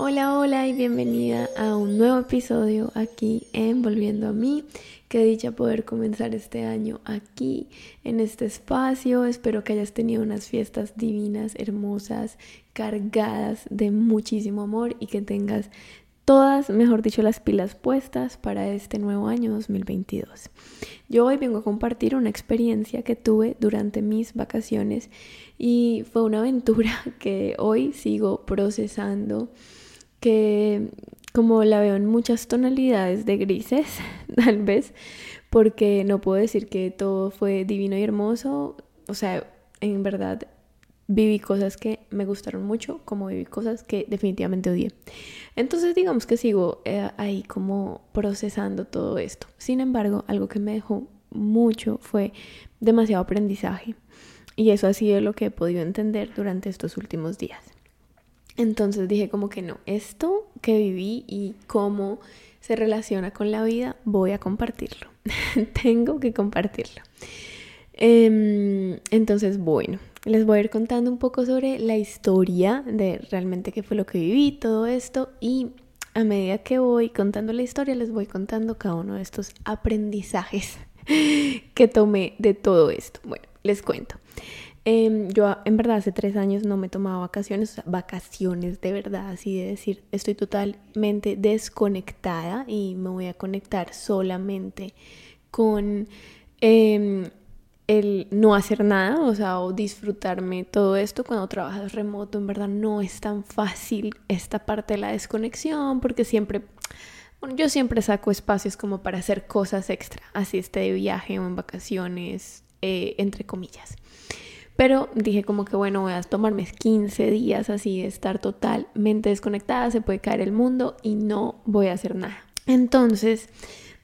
Hola, hola y bienvenida a un nuevo episodio aquí en Volviendo a mí. Qué dicha poder comenzar este año aquí, en este espacio. Espero que hayas tenido unas fiestas divinas, hermosas, cargadas de muchísimo amor y que tengas todas, mejor dicho, las pilas puestas para este nuevo año 2022. Yo hoy vengo a compartir una experiencia que tuve durante mis vacaciones y fue una aventura que hoy sigo procesando que como la veo en muchas tonalidades de grises, tal vez, porque no puedo decir que todo fue divino y hermoso, o sea, en verdad viví cosas que me gustaron mucho, como viví cosas que definitivamente odié. Entonces digamos que sigo eh, ahí como procesando todo esto. Sin embargo, algo que me dejó mucho fue demasiado aprendizaje. Y eso ha sido lo que he podido entender durante estos últimos días. Entonces dije como que no, esto que viví y cómo se relaciona con la vida, voy a compartirlo. Tengo que compartirlo. Em, entonces, bueno, les voy a ir contando un poco sobre la historia de realmente qué fue lo que viví, todo esto, y a medida que voy contando la historia, les voy contando cada uno de estos aprendizajes que tomé de todo esto. Bueno, les cuento. Em, yo en verdad hace tres años no me tomaba vacaciones, o sea, vacaciones de verdad, así de decir, estoy totalmente desconectada y me voy a conectar solamente con em, el no hacer nada, o sea, o disfrutarme todo esto cuando trabajas remoto, en verdad no es tan fácil esta parte de la desconexión porque siempre... Bueno, yo siempre saco espacios como para hacer cosas extra, así esté de viaje o en vacaciones, eh, entre comillas. Pero dije como que bueno, voy a tomarme 15 días así de estar totalmente desconectada, se puede caer el mundo y no voy a hacer nada. Entonces,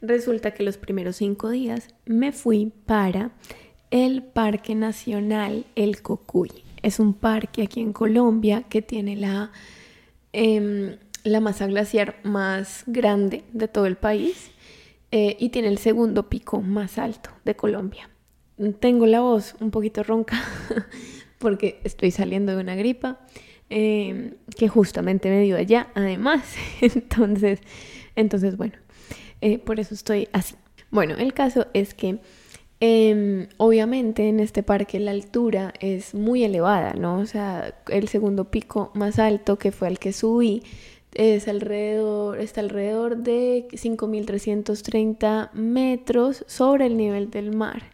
resulta que los primeros 5 días me fui para el Parque Nacional El Cocuy. Es un parque aquí en Colombia que tiene la, em, la masa glaciar más grande de todo el país eh, y tiene el segundo pico más alto de Colombia tengo la voz un poquito ronca porque estoy saliendo de una gripa em, que justamente me dio allá, además. entonces, entonces bueno, eh, por eso estoy así. Bueno, el caso es que em, obviamente en este parque la altura es muy elevada, ¿no? O sea, el segundo pico más alto que fue al que subí es alrededor, está alrededor de 5.330 metros sobre el nivel del mar.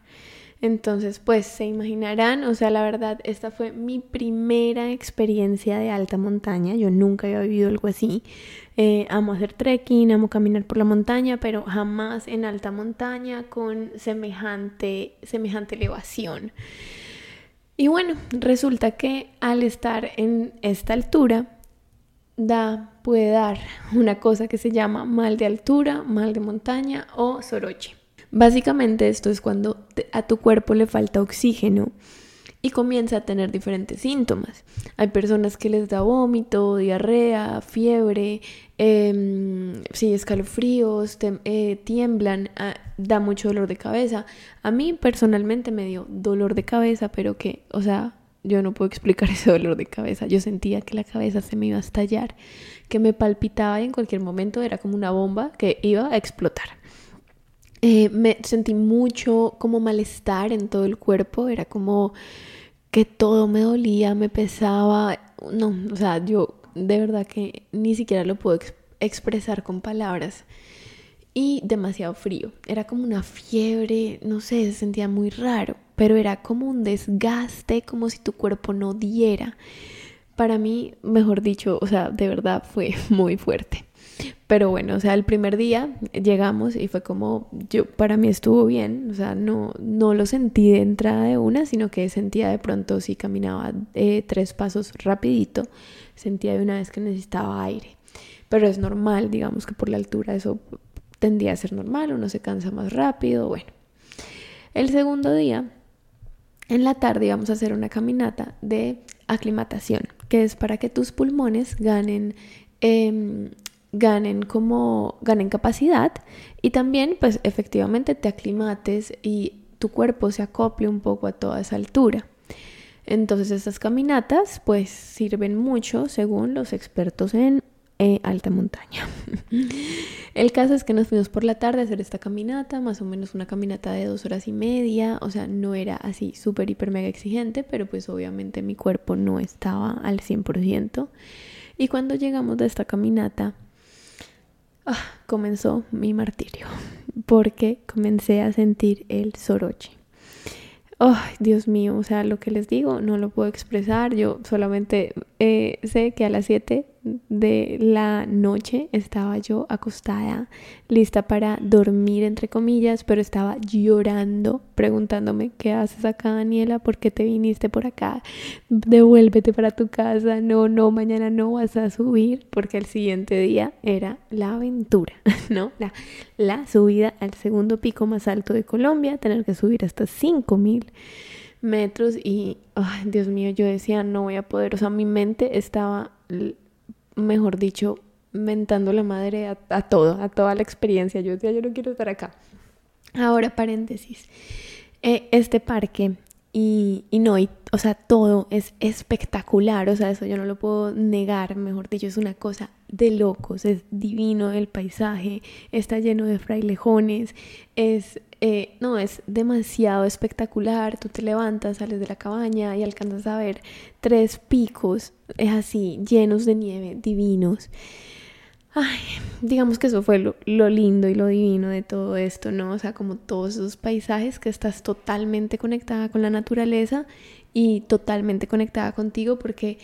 Entonces, pues se imaginarán, o sea, la verdad, esta fue mi primera experiencia de alta montaña. Yo nunca había vivido algo así. Eh, amo hacer trekking, amo caminar por la montaña, pero jamás en alta montaña con semejante, semejante elevación. Y bueno, resulta que al estar en esta altura, da, puede dar una cosa que se llama mal de altura, mal de montaña o soroche. Básicamente esto es cuando a tu cuerpo le falta oxígeno y comienza a tener diferentes síntomas. Hay personas que les da vómito, diarrea, fiebre, eh, sí, escalofríos, eh, tiemblan, ah, da mucho dolor de cabeza. A mí personalmente me dio dolor de cabeza, pero que, o sea, yo no puedo explicar ese dolor de cabeza. Yo sentía que la cabeza se me iba a estallar, que me palpitaba y en cualquier momento era como una bomba que iba a explotar. Eh, me sentí mucho como malestar en todo el cuerpo, era como que todo me dolía, me pesaba, no, o sea, yo de verdad que ni siquiera lo puedo expresar con palabras. Y demasiado frío, era como una fiebre, no sé, se sentía muy raro, pero era como un desgaste, como si tu cuerpo no diera. Para mí, mejor dicho, o sea, de verdad fue muy fuerte. Pero bueno, o sea, el primer día llegamos y fue como, yo, para mí estuvo bien, o sea, no, no lo sentí de entrada de una, sino que sentía de pronto si caminaba eh, tres pasos rapidito, sentía de una vez que necesitaba aire. Pero es normal, digamos que por la altura eso tendía a ser normal, uno se cansa más rápido, bueno. El segundo día, en la tarde íbamos a hacer una caminata de aclimatación, que es para que tus pulmones ganen eh, ganen como ganen capacidad y también pues efectivamente te aclimates y tu cuerpo se acople un poco a toda esa altura. Entonces estas caminatas pues sirven mucho según los expertos en eh, alta montaña. El caso es que nos fuimos por la tarde a hacer esta caminata, más o menos una caminata de dos horas y media, o sea, no era así súper, hiper, mega exigente, pero pues obviamente mi cuerpo no estaba al 100%. Y cuando llegamos de esta caminata, ah, comenzó mi martirio, porque comencé a sentir el soroche. Ay, Dios mío, o sea, lo que les digo no lo puedo expresar. Yo solamente eh, sé que a las 7 de la noche estaba yo acostada, lista para dormir, entre comillas, pero estaba llorando, preguntándome, ¿qué haces acá, Daniela? ¿Por qué te viniste por acá? Devuélvete para tu casa. No, no, mañana no vas a subir, porque el siguiente día era la aventura, ¿no? La, subida al segundo pico más alto de Colombia, tener que subir hasta 5000 metros y, ay, Dios mío, yo decía, no voy a poder, o sea, mi mente estaba, mejor dicho, mentando la madre a, todo, a toda la experiencia. Yo decía, yo no quiero estar acá. Ahora, paréntesis, eh, este parque y, y no, y, o sea, todo es espectacular, o sea, eso yo no lo puedo negar, mejor dicho, es una cosa de locos, es divino el paisaje, está lleno de frailejones, es, eh, no, es demasiado espectacular, tú te levantas, sales de la cabaña y alcanzas a ver tres picos, es así, llenos de nieve, divinos. Ay, digamos que eso fue lo, lindo y lo divino de todo esto, ¿no? O sea, como todos esos paisajes que estás totalmente conectada con la naturaleza y totalmente conectada contigo porque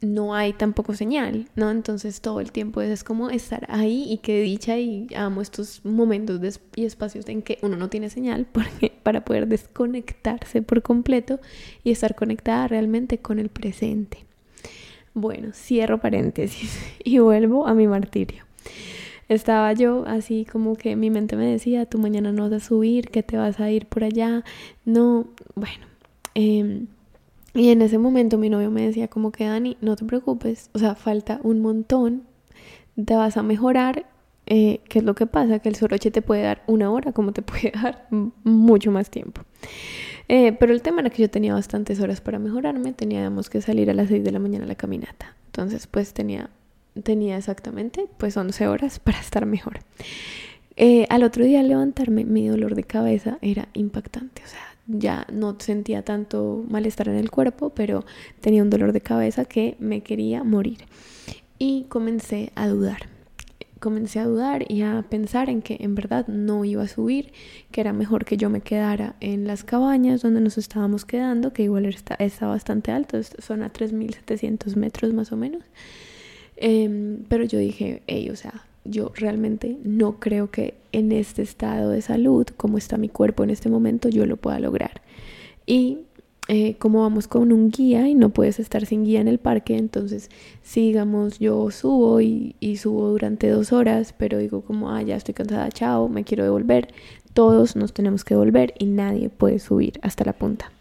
no hay tampoco señal, ¿no? Entonces todo el tiempo es, como estar ahí y qué dicha y amo estos momentos y espacios en que uno no tiene señal para poder desconectarse por completo y estar conectada realmente con el presente. Bueno, cierro paréntesis y vuelvo a mi martirio. Estaba yo así como que mi mente me decía, tú mañana no vas a subir, que te vas a ir por allá. No, bueno. Eh, y en ese momento mi novio me decía como que Dani, no te preocupes, o sea, falta un montón, te vas a mejorar. Eh, ¿Qué es lo que pasa? Que el soroche te puede dar una hora, como te puede dar mucho más tiempo. Eh, pero el tema era que yo tenía bastantes horas para mejorarme, teníamos que salir a las 6 de la mañana a la caminata. Entonces, pues tenía, tenía exactamente pues 11 horas para estar mejor. Eh, al otro día al levantarme, mi dolor de cabeza era impactante, o sea, ya no sentía tanto malestar en el cuerpo, pero tenía un dolor de cabeza que me quería morir. Y comencé a dudar comencé a dudar y a pensar en que en verdad no iba a subir, que era mejor que yo me quedara en las cabañas donde nos estábamos quedando, que igual está, está bastante alto, son a 3.700 metros más o menos. Em, pero yo dije, hey, o sea, yo realmente no creo que en este estado de salud, como está mi cuerpo en este momento, yo lo pueda lograr. Y eh, como vamos con un guía y no puedes estar sin guía en el parque, entonces sigamos, yo subo y, subo durante dos horas, pero digo como, ah, ya estoy cansada, chao, me quiero devolver. Todos nos tenemos que devolver y nadie puede subir hasta la punta.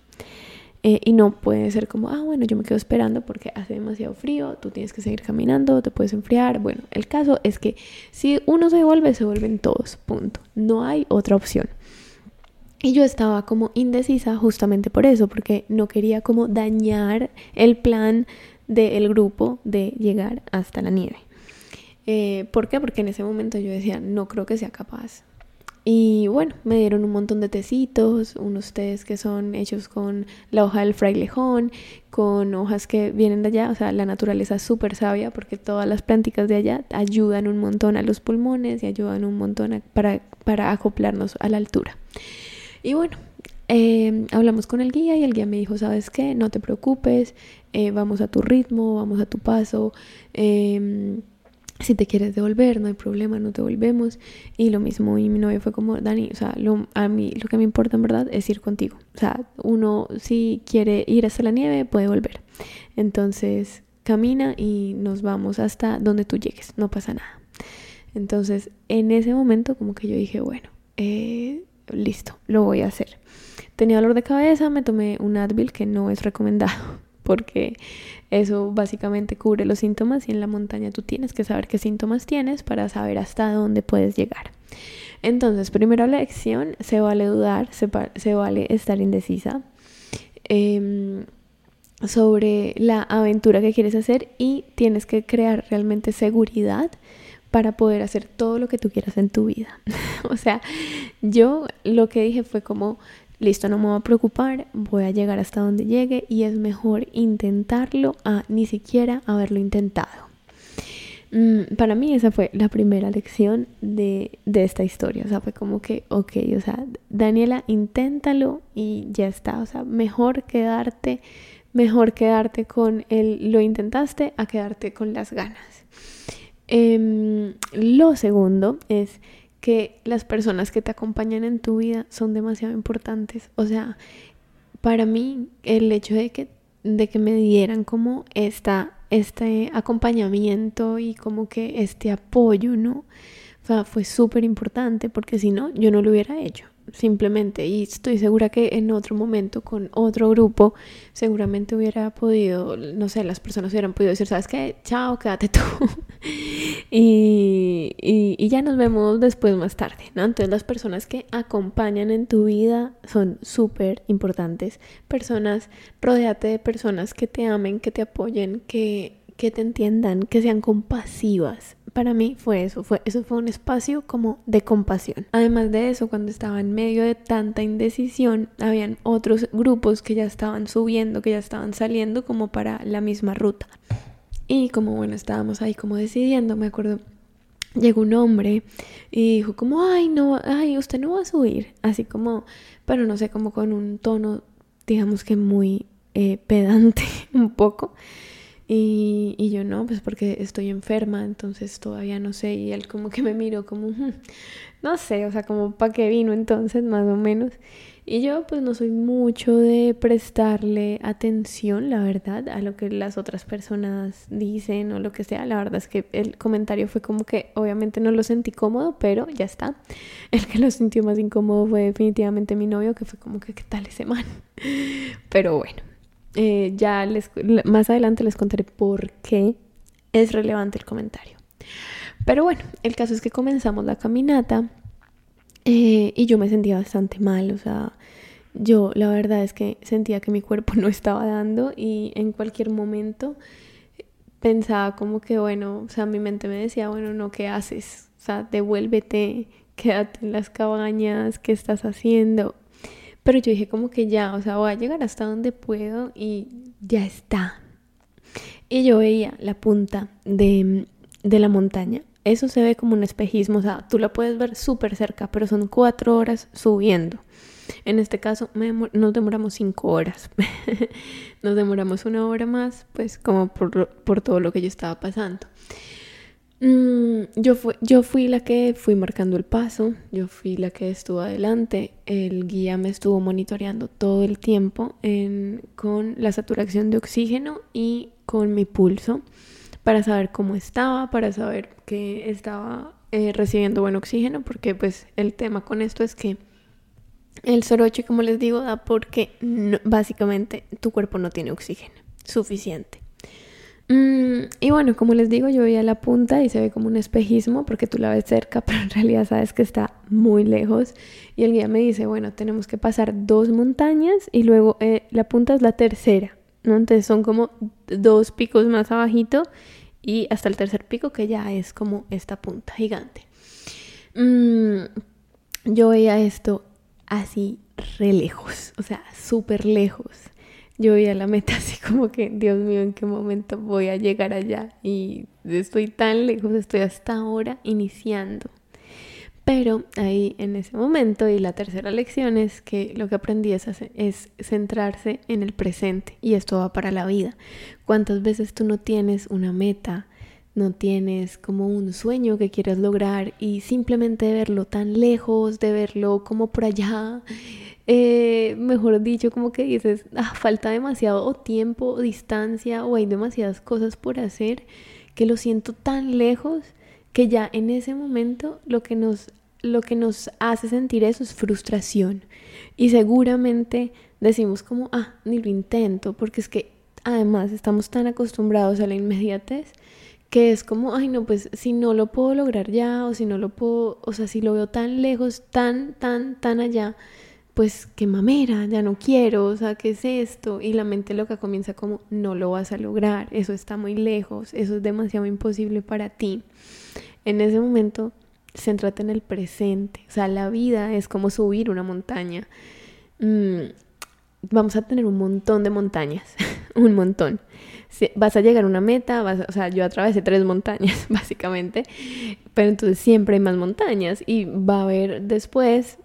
Eh, y no puede ser como, ah, bueno, yo me quedo esperando porque hace demasiado frío, tú tienes que seguir caminando, te puedes enfriar. Bueno, el caso es que si uno se devuelve, se vuelven todos, punto. No hay otra opción. Y yo estaba como indecisa justamente por eso, porque no quería como dañar el plan del grupo de llegar hasta la nieve. Eh, ¿Por qué? Porque en ese momento yo decía, no creo que sea capaz. Y bueno, me dieron un montón de tecitos, unos tés que son hechos con la hoja del frailejón, con hojas que vienen de allá, o sea, la naturaleza es súper sabia porque todas las plánticas de allá ayudan un montón a los pulmones y ayudan un montón para, para acoplarnos a la altura. Y bueno, em, hablamos con el guía y el guía me dijo, ¿sabes qué? No te preocupes, eh, vamos a tu ritmo, vamos a tu paso. Em, si te quieres devolver, no hay problema, no te volvemos. Y lo mismo, y mi novio fue como, Dani, o sea, a mí lo que me importa en verdad es ir contigo. O sea, uno si quiere ir hasta la nieve, puede volver. Entonces, camina y nos vamos hasta donde tú llegues, no pasa nada. Entonces, en ese momento como que yo dije, bueno, eh, listo, lo voy a hacer. Tenía dolor de cabeza, me tomé un Advil que no es recomendado porque eso básicamente cubre los síntomas y en la montaña tú tienes que saber qué síntomas tienes para saber hasta dónde puedes llegar. Entonces, primera lección, se vale dudar, se, vale estar indecisa. Em, sobre la aventura que quieres hacer y tienes que crear realmente seguridad para poder hacer todo lo que tú quieras en tu vida. o sea, yo lo que dije fue como, listo, no me voy a preocupar, voy a llegar hasta donde llegue y es mejor intentarlo a ni siquiera haberlo intentado. Mm, para mí esa fue la primera lección de, de, esta historia, o sea, fue como que, ok, o sea, Daniela, inténtalo y ya está, o sea, mejor quedarte, mejor quedarte con el lo intentaste a quedarte con las ganas. Em, lo segundo es que las personas que te acompañan en tu vida son demasiado importantes. O sea, para mí el hecho de que, de que me dieran como esta, este acompañamiento y como que este apoyo, ¿no? O sea, fue súper importante porque si no, yo no lo hubiera hecho simplemente y estoy segura que en otro momento con otro grupo seguramente hubiera podido, no sé, las personas hubieran podido decir, ¿sabes qué? Chao, quédate tú. y, y, ya nos vemos después más tarde, ¿no? Entonces las personas que acompañan en tu vida son súper importantes. Personas, rodeate de personas que te amen, que te apoyen, que, que te entiendan, que sean compasivas para mí fue eso, fue, eso fue un espacio como de compasión. Además de eso, cuando estaba en medio de tanta indecisión, habían otros grupos que ya estaban subiendo, que ya estaban saliendo como para la misma ruta. Y como bueno, estábamos ahí como decidiendo, me acuerdo, llegó un hombre y dijo como, ay, no, ay, usted no va a subir, así como, pero no sé, como con un tono, digamos que muy eh, pedante un poco. Y, y, yo no, pues porque estoy enferma, entonces todavía no sé. Y él como que me miró como, no sé, o sea, como para qué vino entonces, más o menos. Y yo pues no soy mucho de prestarle atención, la verdad, a lo que las otras personas dicen o lo que sea. La verdad es que el comentario fue como que obviamente no lo sentí cómodo, pero ya está. El que lo sintió más incómodo fue definitivamente mi novio, que fue como que, ¿qué tal ese man? Pero bueno. Eh, ya les, más adelante les contaré por qué es relevante el comentario. Pero bueno, el caso es que comenzamos la caminata eh, y yo me sentía bastante mal, o sea, yo la verdad es que sentía que mi cuerpo no estaba dando y en cualquier momento pensaba como que, bueno, o sea, mi mente me decía, bueno, no, ¿qué haces? O sea, devuélvete, quédate en las cabañas, ¿qué estás haciendo? Pero yo dije como que ya, o sea, voy a llegar hasta donde puedo y ya está. Y yo veía la punta de, de la montaña. Eso se ve como un espejismo, o sea, tú la puedes ver súper cerca, pero son cuatro horas subiendo. En este caso nos demoramos cinco horas. nos demoramos una hora más, pues como por, por todo lo que yo estaba pasando. Mm, yo, fui, yo fui la que fui marcando el paso, yo fui la que estuvo adelante, el guía me estuvo monitoreando todo el tiempo con la saturación de oxígeno y con mi pulso para saber cómo estaba, para saber que estaba eh, recibiendo buen oxígeno, porque pues el tema con esto es que el soroche, como les digo, da porque básicamente tu cuerpo no tiene oxígeno suficiente. Mm, y bueno, como les digo, yo veía la punta y se ve como un espejismo porque tú la ves cerca, pero en realidad sabes que está muy lejos. Y el guía me dice, bueno, tenemos que pasar dos montañas y luego eh, la punta es la tercera, ¿no? Entonces son como dos picos más abajito y hasta el tercer pico que ya es como esta punta gigante. Mm, yo veía esto así re lejos, o sea, súper lejos yo veía la meta así como que, Dios mío, ¿en qué momento voy a llegar allá? Y estoy tan lejos, estoy hasta ahora iniciando. Pero ahí en ese momento y la tercera lección es que lo que aprendí es, es centrarse en el presente y esto va para la vida. ¿Cuántas veces tú no tienes una meta? No tienes como un sueño que quieres lograr y simplemente verlo tan lejos, de verlo como por allá, eh, mejor dicho, como que dices, ah, falta demasiado tiempo, o distancia o hay demasiadas cosas por hacer que lo siento tan lejos que ya en ese momento lo que nos lo que nos hace sentir eso es frustración y seguramente decimos como ah ni lo intento porque es que además estamos tan acostumbrados a la inmediatez que es como, ay no, pues si no lo puedo lograr ya o si no lo puedo, o sea, si lo veo tan lejos, tan, tan, tan allá, pues qué mamera, ya no quiero, o sea, ¿qué es esto? Y la mente loca comienza como, no lo vas a lograr, eso está muy lejos, eso es demasiado imposible para ti. En ese momento, céntrate en el presente, o sea, la vida es como subir una montaña. Mm, vamos a tener un montón de montañas, un montón. Vas a llegar a una meta, o sea, yo atravesé tres montañas, básicamente, pero entonces siempre hay más montañas y va a haber después,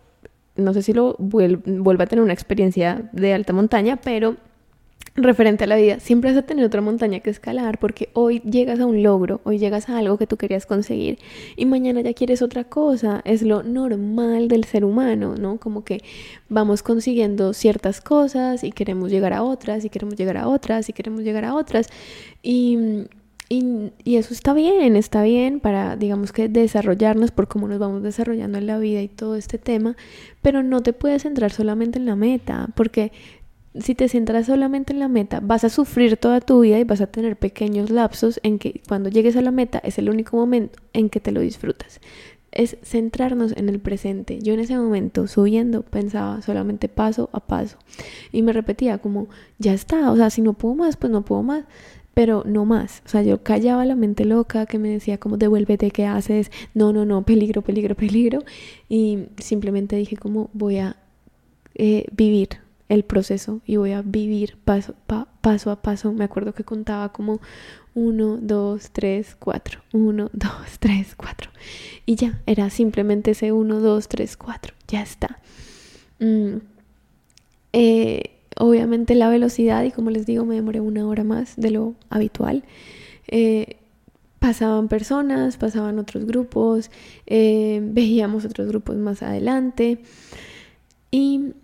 no sé si lo vuelva a tener una experiencia de alta montaña, pero referente a la vida, siempre vas a tener otra montaña que escalar porque hoy llegas a un logro, hoy llegas a algo que tú querías conseguir y mañana ya quieres otra cosa. Es lo normal del ser humano, ¿no? Como que vamos consiguiendo ciertas cosas y queremos llegar a otras y queremos llegar a otras y queremos llegar a otras y... Y, eso está bien, está bien para, digamos que, desarrollarnos por cómo nos vamos desarrollando en la vida y todo este tema, pero no te puedes centrar solamente en la meta, porque si te centras solamente en la meta, vas a sufrir toda tu vida y vas a tener pequeños lapsos en que cuando llegues a la meta es el único momento en que te lo disfrutas. Es centrarnos en el presente. Yo en ese momento, subiendo, pensaba solamente paso a paso. Y me repetía como, ya está, o sea, si no puedo más, pues no puedo más pero no más. O sea, yo callaba la mente loca que me decía como devuélvete, ¿qué haces? No, no, no, peligro, peligro, peligro. Y simplemente dije como voy a eh, vivir, el proceso y voy a vivir paso, paso a paso. Me acuerdo que contaba como 1, 2, 3, 4, 1, 2, 3, 4. Y ya, era simplemente ese 1, 2, 3, 4. Ya está. Mm, eh, obviamente la velocidad, y como les digo, me demoré una hora más de lo habitual. Eh, pasaban personas, pasaban otros grupos, eh, veíamos otros grupos más adelante. Y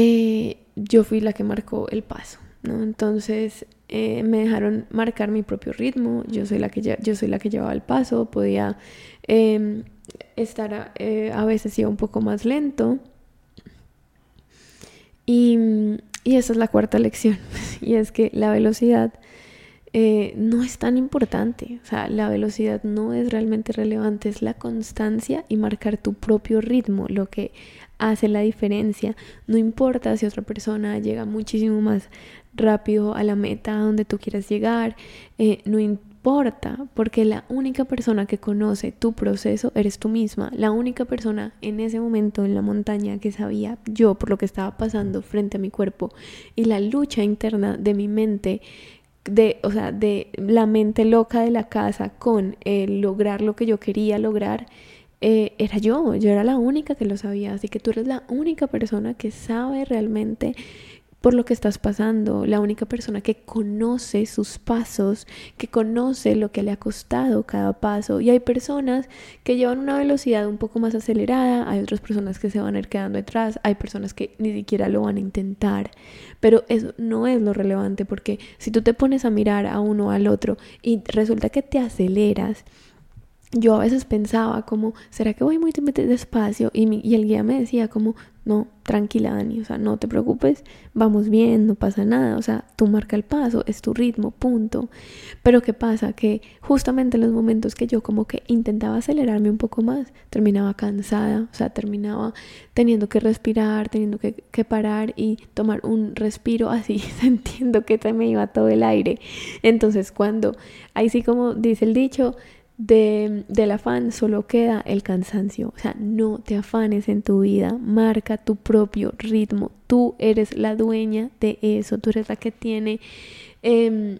eh, yo fui la que marcó el paso. Entonces eh, me dejaron marcar mi propio ritmo, yo soy la que, yo soy la que llevaba el paso, podía em, estar eh, a veces iba un poco más lento. Y, y esa es la cuarta lección, y es que la velocidad no es tan importante, o sea, la velocidad no es realmente relevante, es la constancia y marcar tu propio ritmo, lo que hace la diferencia. No importa si otra persona llega muchísimo más rápido a la meta donde tú quieras llegar, eh, no importa, porque la única persona que conoce tu proceso eres tú misma. La única persona en ese momento en la montaña que sabía yo por lo que estaba pasando frente a mi cuerpo y la lucha interna de mi mente de, o sea, de la mente loca de la casa con el lograr lo que yo quería lograr, eh, era yo, yo era la única que lo sabía, así que tú eres la única persona que sabe realmente por lo que estás pasando, la única persona que conoce sus pasos, que conoce lo que le ha costado cada paso. Y hay personas que llevan una velocidad un poco más acelerada, hay otras personas que se van a ir quedando detrás, hay personas que ni siquiera lo van a intentar. Pero eso no es lo relevante porque si tú te pones a mirar a uno al otro y resulta que te aceleras, yo a veces pensaba como, ¿será que voy muy despacio? Y, y el guía me decía como, no, tranquila Dani, o sea, no te preocupes, vamos bien, no pasa nada, o sea, tú marca el paso, es tu ritmo, punto. Pero ¿qué pasa? Que justamente en los momentos que yo como que intentaba acelerarme un poco más, terminaba cansada, o sea, terminaba teniendo que respirar, teniendo que, que parar y tomar un respiro así, sintiendo que me iba todo el aire. Entonces cuando, ahí sí como dice el dicho, de, del afán solo queda el cansancio. O sea, no te afanes en tu vida, marca tu propio ritmo. Tú eres la dueña de eso, tú eres la que tiene em,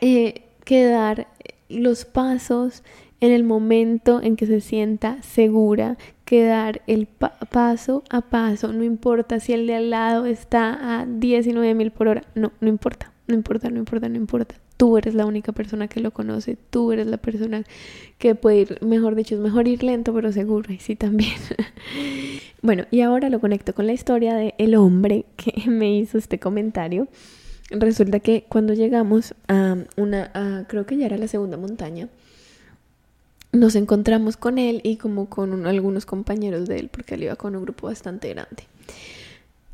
eh, que dar los pasos en el momento en que se sienta segura, que dar el paso a paso, no importa si el de al lado está a 19 mil por hora, no, no importa, no importa, no importa, no importa tú eres la única persona que lo conoce, tú eres la persona que puede ir, mejor dicho, es mejor ir lento pero seguro, y sí también. bueno, y ahora lo conecto con la historia de el hombre que me hizo este comentario. Resulta que cuando llegamos a una, creo que ya era la segunda montaña, nos encontramos con él y como con algunos compañeros de él, porque él iba con un grupo bastante grande.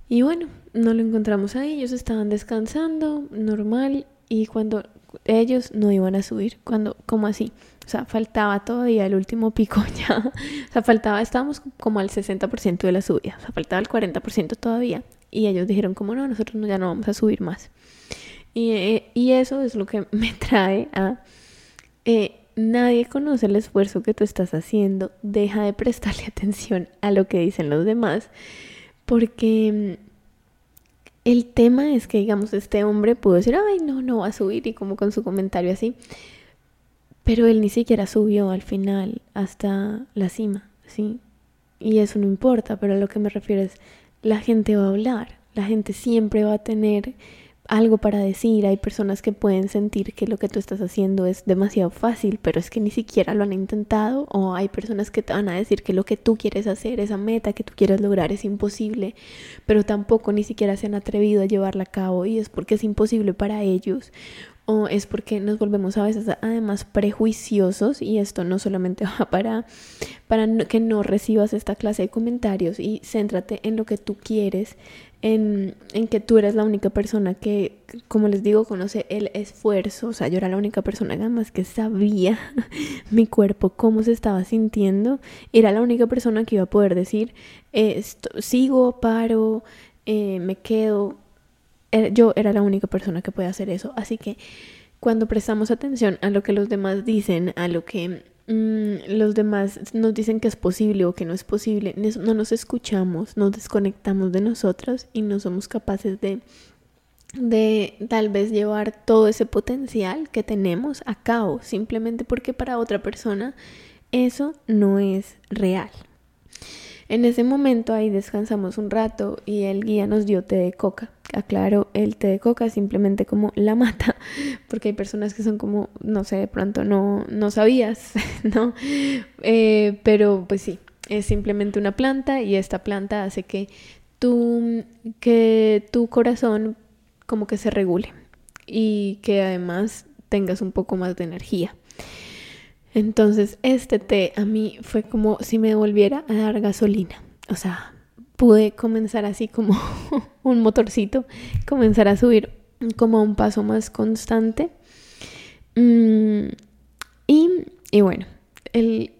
Y bueno, no lo encontramos ahí, ellos estaban descansando, normal, y cuando ellos no iban a subir, cuando, como así, O sea, faltaba todavía el último pico ya. O sea, faltaba, estábamos como al 60% de la subida. O sea, faltaba el 40% todavía. Y ellos dijeron como no, nosotros ya no vamos a subir más. Y, eh, y eso es lo que me trae a... Eh, nadie conoce el esfuerzo que tú estás haciendo. Deja de prestarle atención a lo que dicen los demás. Porque mm, el tema es que, digamos, este hombre pudo decir, ay, no, no va a subir, y como con su comentario así. Pero él ni siquiera subió al final hasta la cima, ¿sí? Y eso no importa, pero a lo que me refiero es, la gente va a hablar, la gente siempre va a tener algo para decir, hay personas que pueden sentir que lo que tú estás haciendo es demasiado fácil, pero es que ni siquiera lo han intentado, o hay personas que te van a decir que lo que tú quieres hacer, esa meta que tú quieres lograr es imposible, pero tampoco ni siquiera se han atrevido a llevarla a cabo y es porque es imposible para ellos o es porque nos volvemos a veces además prejuiciosos y esto no solamente va para, para que no recibas esta clase de comentarios y céntrate en lo que tú quieres, en, en, que tú eres la única persona que, como les digo, conoce el esfuerzo. O sea, yo era la única persona además que sabía mi cuerpo, cómo se estaba sintiendo. Era la única persona que iba a poder decir, esto, sigo, paro, eh, me quedo. Eh, yo era la única persona que puede hacer eso. Así que cuando prestamos atención a lo que los demás dicen, a lo que Mm, los demás nos dicen que es posible o que no es posible, no nos escuchamos, nos desconectamos de nosotros y no somos capaces de, de tal vez llevar todo ese potencial que tenemos a cabo, simplemente porque para otra persona eso no es real. En ese momento ahí descansamos un rato y el guía nos dio té de coca. Aclaro, el té de coca simplemente como la mata, porque hay personas que son como, no sé, de pronto no, no sabías, ¿no? Eh, pero pues sí, es simplemente una planta y esta planta hace que tu, que tu corazón como que se regule y que además tengas un poco más de energía. Entonces este té a mí fue como si me volviera a dar gasolina. O sea, pude comenzar así como un motorcito, comenzar a subir como a un paso más constante. Mm, y, y, bueno, el,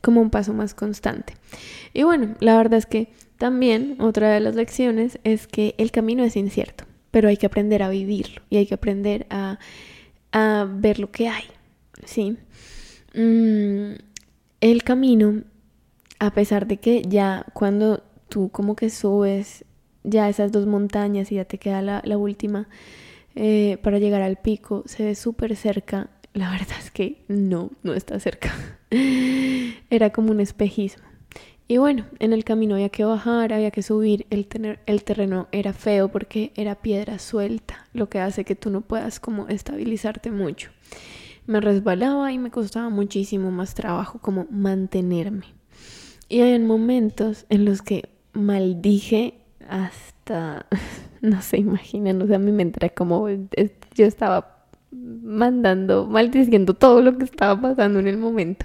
como un paso más constante. Y bueno, la verdad es que también otra de las lecciones es que el camino es incierto, pero hay que aprender a vivirlo y hay que aprender a a ver lo que hay, ¿sí? Mm, el camino, a pesar de que ya cuando tú como que subes ya esas dos montañas y ya te queda la, última eh, para llegar al pico, se ve súper cerca. La verdad es que no, no está cerca. Era como un espejismo. Y bueno, en el camino había que bajar, había que subir, el, tener, el terreno era feo porque era piedra suelta, lo que hace que tú no puedas como estabilizarte mucho. Me resbalaba y me costaba muchísimo más trabajo como mantenerme. Y hay momentos en los que maldije hasta, no se imaginan, o sea, a mí me entra como yo estaba mandando, maldiciendo todo lo que estaba pasando en el momento.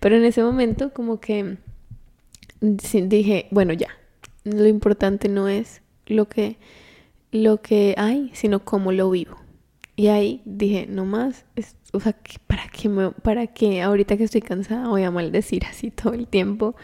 Pero en ese momento como que dije, bueno, ya, lo importante no es lo que, lo que hay, sino cómo lo vivo. Y ahí dije, no más, o sea, ¿para qué, me, ¿para qué ahorita que estoy cansada voy a maldecir así todo el tiempo?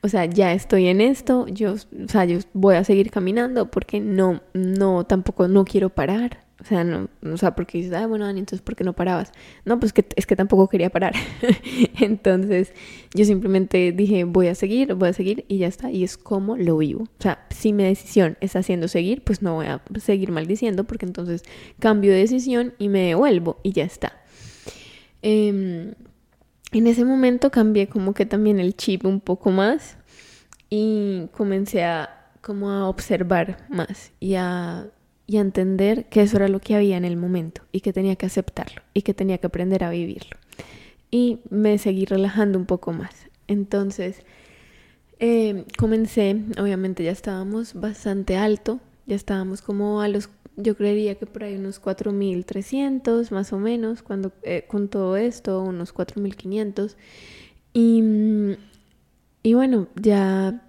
O sea, ya estoy en esto, yo, o sea, yo voy a seguir caminando porque no, no, tampoco no quiero parar. O sea, no, o sea, porque dices, ah, bueno, Dani, entonces, ¿por qué no parabas? No, pues que, es que tampoco quería parar. entonces, yo simplemente dije, voy a seguir, voy a seguir y ya está. Y es como lo vivo. O sea, si mi decisión es haciendo seguir, pues no voy a seguir maldiciendo porque entonces cambio de decisión y me devuelvo y ya está. Em, en ese momento cambié como que también el chip un poco más y comencé a como a observar más y a y entender que eso era lo que había en el momento y que tenía que aceptarlo y que tenía que aprender a vivirlo. Y me seguí relajando un poco más. Entonces, eh, comencé, obviamente ya estábamos bastante alto, ya estábamos como a los, yo creería que por ahí unos 4.300 más o menos, cuando eh, con todo esto, unos 4.500. Y, y bueno, ya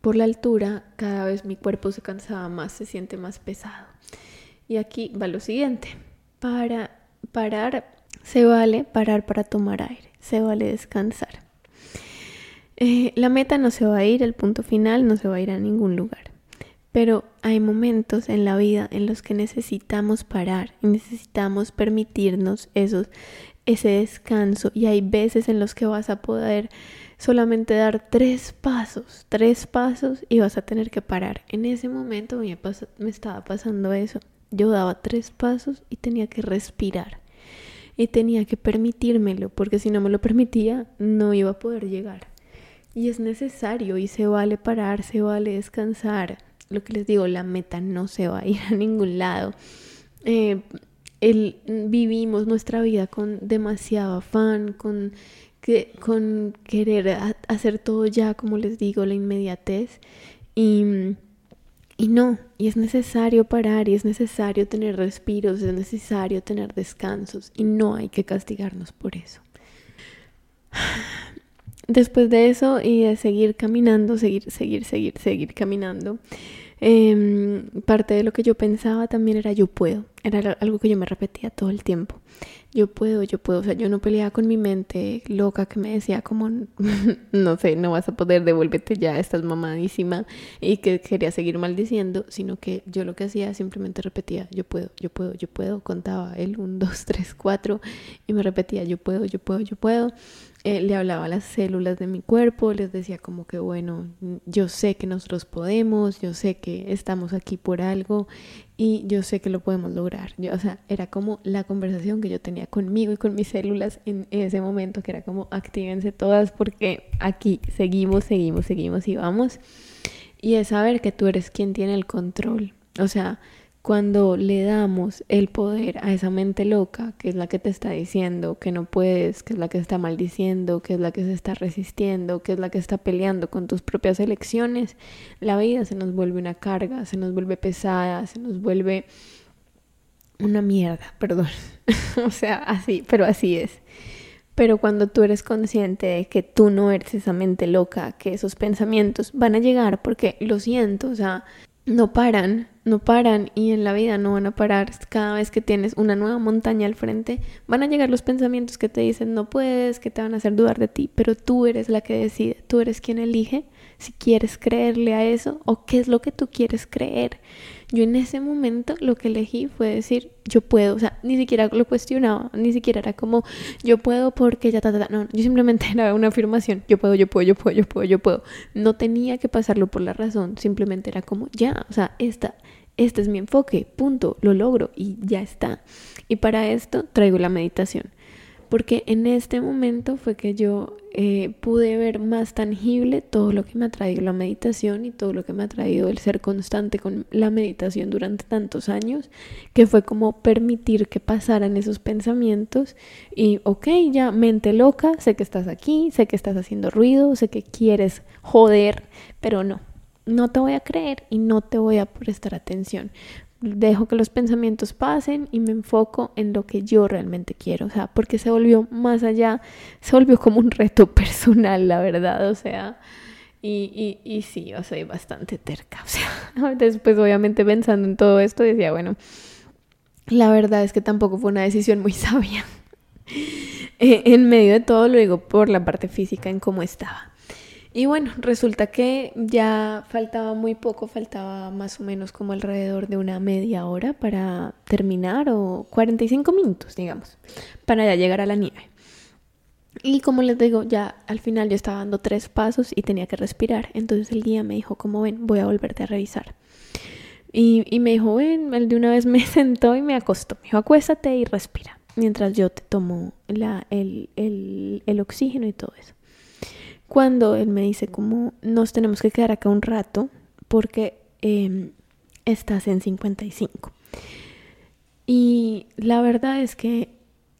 por la altura, cada vez mi cuerpo se cansaba más, se siente más pesado. Y aquí va lo siguiente. Para parar Se vale parar para tomar aire, se vale descansar. Eh, la meta no se va a ir, el punto final no se va a ir a ningún lugar. Pero hay momentos en la vida en los que necesitamos parar y necesitamos permitirnos esos, ese descanso. Y hay veces en los que vas a poder solamente dar tres pasos, tres pasos y vas a tener que parar. En ese momento me, me estaba pasando eso. Yo daba tres pasos y tenía que respirar. Y tenía que permitírmelo, porque si no me lo permitía, no iba a poder llegar. Y es necesario y se vale parar, se vale descansar. Lo que les digo, la meta no se va a ir a ningún lado. Eh, el, vivimos nuestra vida con demasiado afán, con, con querer hacer todo ya, como les digo, la inmediatez. Y, y no, y es necesario parar, y es necesario tener respiros, es necesario tener descansos, y no hay que castigarnos por eso. Después de eso y de seguir caminando, seguir, seguir, seguir, seguir caminando, Em, parte de lo que yo pensaba también era yo puedo, era algo que yo me repetía todo el tiempo. Yo puedo, yo puedo, o sea, yo no peleaba con mi mente loca que me decía como, no sé, no vas a poder, devuélvete ya, estás mamadísima y que quería seguir maldiciendo, sino que yo lo que hacía simplemente repetía, yo puedo, yo puedo, yo puedo, contaba el 1, 2, 3, 4 y me repetía, yo puedo, yo puedo, yo puedo eh, le hablaba a las células de mi cuerpo, les decía como que bueno, yo sé que nosotros podemos, yo sé que estamos aquí por algo y yo sé que lo podemos lograr. Yo, o sea, era como la conversación que yo tenía conmigo y con mis células en ese momento, que era como actívense todas porque aquí seguimos, seguimos, seguimos y vamos. Y es saber que tú eres quien tiene el control. O sea, cuando le damos el poder a esa mente loca, que es la que te está diciendo que no puedes, que es la que está maldiciendo, que es la que se está resistiendo, que es la que está peleando con tus propias elecciones, la vida se nos vuelve una carga, se nos vuelve pesada, se nos vuelve una mierda, perdón. o sea, así, pero así es. Pero cuando tú eres consciente de que tú no eres esa mente loca, que esos pensamientos van a llegar, porque lo siento, o sea, no paran, no paran y en la vida no van a parar. Cada vez que tienes una nueva montaña al frente, van a llegar los pensamientos que te dicen no puedes, que te van a hacer dudar de ti, pero tú eres la que decide, tú eres quien elige si quieres creerle a eso o qué es lo que tú quieres creer. Yo en ese momento lo que elegí fue decir, yo puedo, o sea, ni siquiera lo cuestionaba, ni siquiera era como, yo puedo porque ya, ta, ta, no, yo simplemente era una afirmación, yo puedo, yo puedo, yo puedo, yo puedo, yo puedo. No tenía que pasarlo por la razón, simplemente era como, ya, o sea, esta, este es mi enfoque, punto, lo logro y ya está. Y para esto traigo la meditación porque en este momento fue que yo eh, pude ver más tangible todo lo que me ha traído la meditación y todo lo que me ha traído el ser constante con la meditación durante tantos años, que fue como permitir que pasaran esos pensamientos y, ok, ya, mente loca, sé que estás aquí, sé que estás haciendo ruido, sé que quieres joder, pero no, no te voy a creer y no te voy a prestar atención dejo que los pensamientos pasen y me enfoco en lo que yo realmente quiero, o sea, porque se volvió más allá, se volvió como un reto personal, la verdad, o sea, y, y, y sí, yo soy bastante terca, o sea, después obviamente pensando en todo esto decía, bueno, la verdad es que tampoco fue una decisión muy sabia. Eh, en medio de todo lo digo por la parte física en cómo estaba. Y bueno, resulta que ya faltaba muy poco, faltaba más o menos como alrededor de una media hora para terminar o 45 minutos, digamos, para ya llegar a la nieve. Y como les digo, ya al final yo estaba dando tres pasos y tenía que respirar. Entonces el guía me dijo, como ven, voy a volverte a revisar. Y, me dijo, ven, él de una vez me sentó y me acostó. Me dijo, acuéstate y respira. Mientras yo te tomo el oxígeno y todo eso cuando él me dice como nos tenemos que quedar acá un rato porque em, estás en 55. Y la verdad es que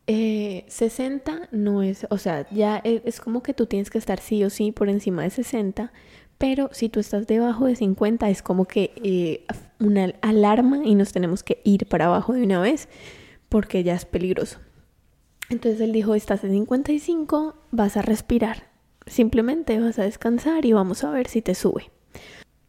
60 eh, no es, o sea, ya e, es como que tú tienes que estar sí o sí por encima de 60, pero si tú estás debajo de 50 es como que eh, una alarma y nos tenemos que ir para abajo de una vez porque ya es peligroso. Entonces él dijo, estás en 55, vas a respirar Simplemente vas a descansar y vamos a ver si te sube.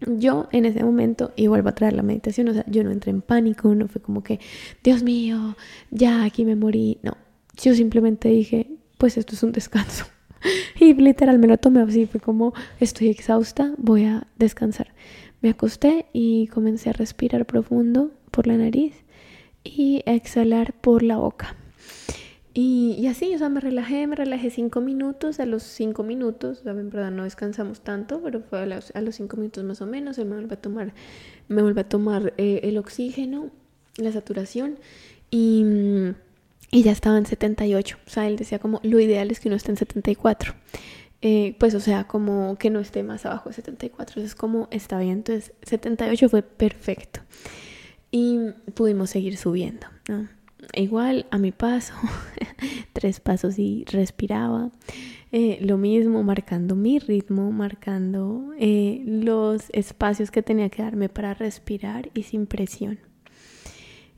Yo en ese momento, y vuelvo a traer la meditación, o sea, yo no entré en pánico, no fue como que, Dios mío, ya aquí me morí. No, yo simplemente dije, pues esto es un descanso. y literal me lo tomé así, fue como, estoy exhausta, voy a descansar. Me acosté y comencé a respirar profundo por la nariz y a exhalar por la boca. Y, así, o sea, me relajé, me relajé cinco minutos, a los cinco minutos, o verdad no descansamos tanto, pero fue a los, cinco minutos más o menos, él me vuelve a tomar, me vuelve a tomar eh, el oxígeno, la saturación, y, y ya estaba en 78, o sea, él decía como, lo ideal es que uno esté en 74, eh, pues o sea, como que no esté más abajo de 74, es como, está bien, entonces 78 fue perfecto, y pudimos seguir subiendo, ¿no? Igual a mi paso, tres pasos y respiraba. Eh, lo mismo, marcando mi ritmo, marcando eh, los espacios que tenía que darme para respirar y sin presión.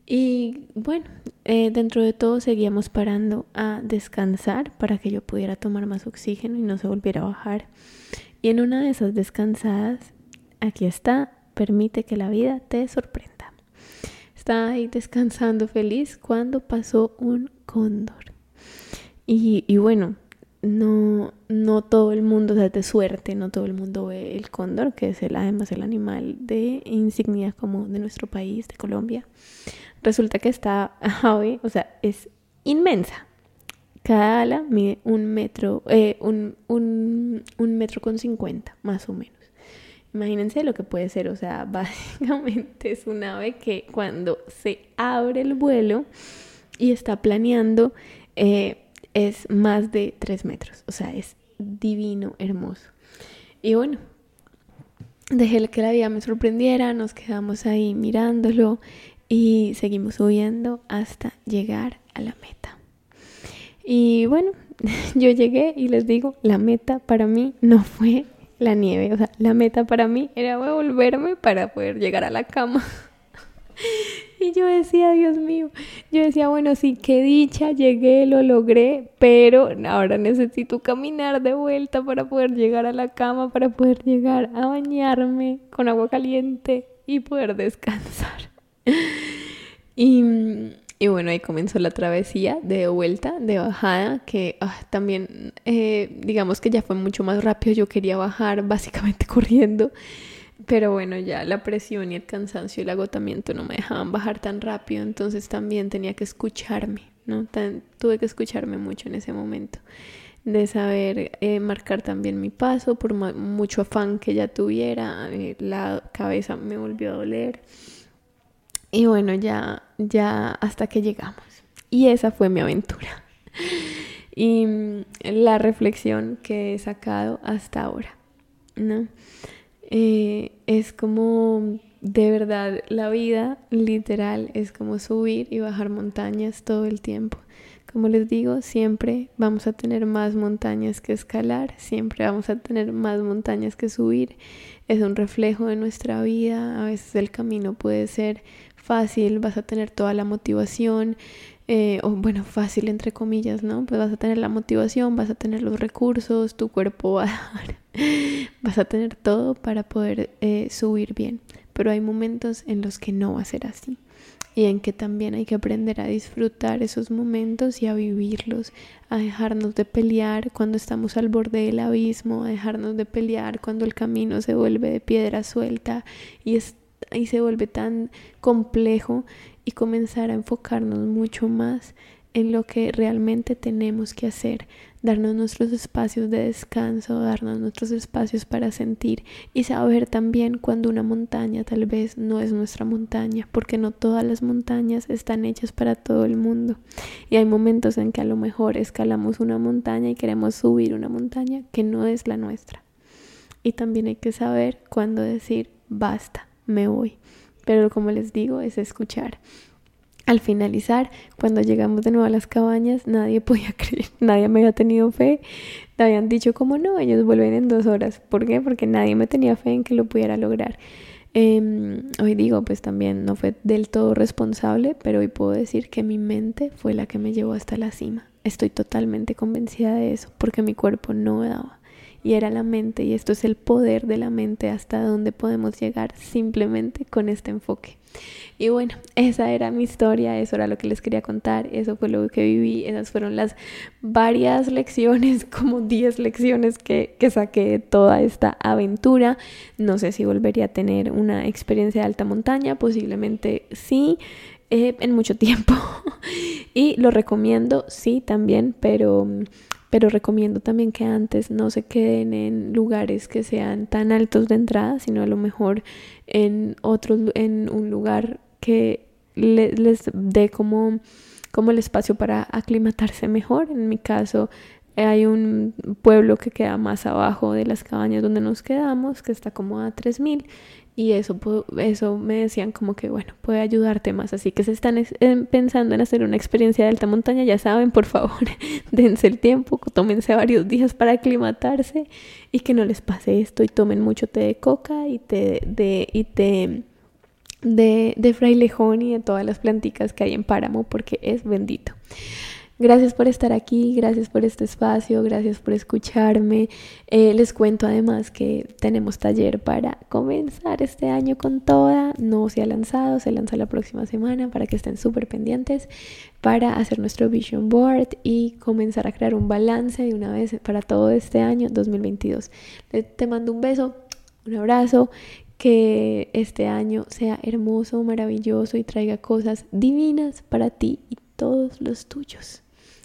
Y bueno, eh, dentro de todo seguíamos parando a descansar para que yo pudiera tomar más oxígeno y no se volviera a bajar. Y en una de esas descansadas, aquí está, permite que la vida te sorprenda estaba ahí descansando feliz cuando pasó un cóndor. Y, bueno, no, no todo el mundo, o sea, de suerte, no todo el mundo ve el cóndor, que es el, además el animal de insignia como de nuestro país, de Colombia. Resulta que esta ave, o sea, es inmensa. Cada ala mide un metro, eh, un, un, un metro con cincuenta, más o menos. Imagínense lo que puede ser, o sea, básicamente es un ave que cuando se abre el vuelo y está planeando eh, es más de 3 metros, o sea, es divino, hermoso. Y bueno, dejé que la vida me sorprendiera, nos quedamos ahí mirándolo y seguimos subiendo hasta llegar a la meta. Y bueno, yo llegué y les digo, la meta para mí no fue la nieve. O sea, la meta para mí era volverme para poder llegar a la cama. y yo decía, Dios mío, yo decía, bueno, sí, qué dicha, llegué, lo logré, pero ahora necesito caminar de vuelta para poder llegar a la cama, para poder llegar a bañarme con agua caliente y poder descansar. y y bueno, ahí comenzó la travesía de vuelta, de bajada, que ah, también, eh, digamos que ya fue mucho más rápido. Yo quería bajar básicamente corriendo, pero bueno, ya la presión y el cansancio y el agotamiento no me dejaban bajar tan rápido, entonces también tenía que escucharme, ¿no? tuve que escucharme mucho en ese momento, de saber eh, marcar también mi paso, por mucho afán que ya tuviera, eh, la cabeza me volvió a doler y bueno, ya, ya hasta que llegamos. Y esa fue mi aventura. Y mm, la reflexión que he sacado hasta ahora, ¿no? Eh, es como, de verdad, la vida literal es como subir y bajar montañas todo el tiempo. Como les digo, siempre vamos a tener más montañas que escalar, siempre vamos a tener más montañas que subir. Es un reflejo de nuestra vida. A veces el camino puede ser fácil, vas a tener toda la motivación, eh, o bueno, fácil entre comillas, ¿no? Pues vas a tener la motivación, vas a tener los recursos, tu cuerpo va a dar, vas a tener todo para poder eh, subir bien. Pero hay momentos en los que no va a ser así y en que también hay que aprender a disfrutar esos momentos y a vivirlos, a dejarnos de pelear cuando estamos al borde del abismo, a dejarnos de pelear cuando el camino se vuelve de piedra suelta y, y se vuelve tan complejo y comenzar a enfocarnos mucho más en lo que realmente tenemos que hacer, darnos nuestros espacios de descanso, darnos nuestros espacios para sentir y saber también cuando una montaña tal vez no es nuestra montaña, porque no todas las montañas están hechas para todo el mundo. Y hay momentos en que a lo mejor escalamos una montaña y queremos subir una montaña que no es la nuestra. Y también hay que saber cuándo decir, basta, me voy. Pero como les digo, es escuchar. Al finalizar, cuando llegamos de nuevo a las cabañas, nadie podía creer, nadie me había tenido fe. Me habían dicho como no, ellos vuelven en dos horas. ¿Por qué? Porque nadie me tenía fe en que lo pudiera lograr. Em, hoy digo, pues también no fue del todo responsable, pero hoy puedo decir que mi mente fue la que me llevó hasta la cima. Estoy totalmente convencida de eso, porque mi cuerpo no me daba. Y era la mente y esto es el poder de la mente hasta donde podemos llegar simplemente con este enfoque. Y bueno, esa era mi historia, eso era lo que les quería contar, eso fue lo que viví, esas fueron las varias lecciones, como 10 lecciones que, que saqué de toda esta aventura. No sé si volvería a tener una experiencia de alta montaña, posiblemente sí. Eh, en mucho tiempo y lo recomiendo sí también pero pero recomiendo también que antes no se queden en lugares que sean tan altos de entrada, sino a lo mejor en otros en un lugar que les dé como, como el espacio para aclimatarse mejor. En mi caso, hay un pueblo que queda más abajo de las cabañas donde nos quedamos, que está como a 3000 y eso, eso me decían como que, bueno, puede ayudarte más. Así que si están pensando en hacer una experiencia de alta montaña, ya saben, por favor, dense el tiempo, tómense varios días para aclimatarse y que no les pase esto y tomen mucho té de coca y té de, y té de, de frailejón y de todas las planticas que hay en páramo porque es bendito. Gracias por estar aquí, gracias por este espacio, gracias por escucharme. Eh, les cuento además que tenemos taller para comenzar este año con toda. No se ha lanzado, se lanza la próxima semana para que estén súper pendientes para hacer nuestro vision board y comenzar a crear un balance de una vez para todo este año 2022. Te mando un beso, un abrazo. Que este año sea hermoso, maravilloso y traiga cosas divinas para ti y todos los tuyos.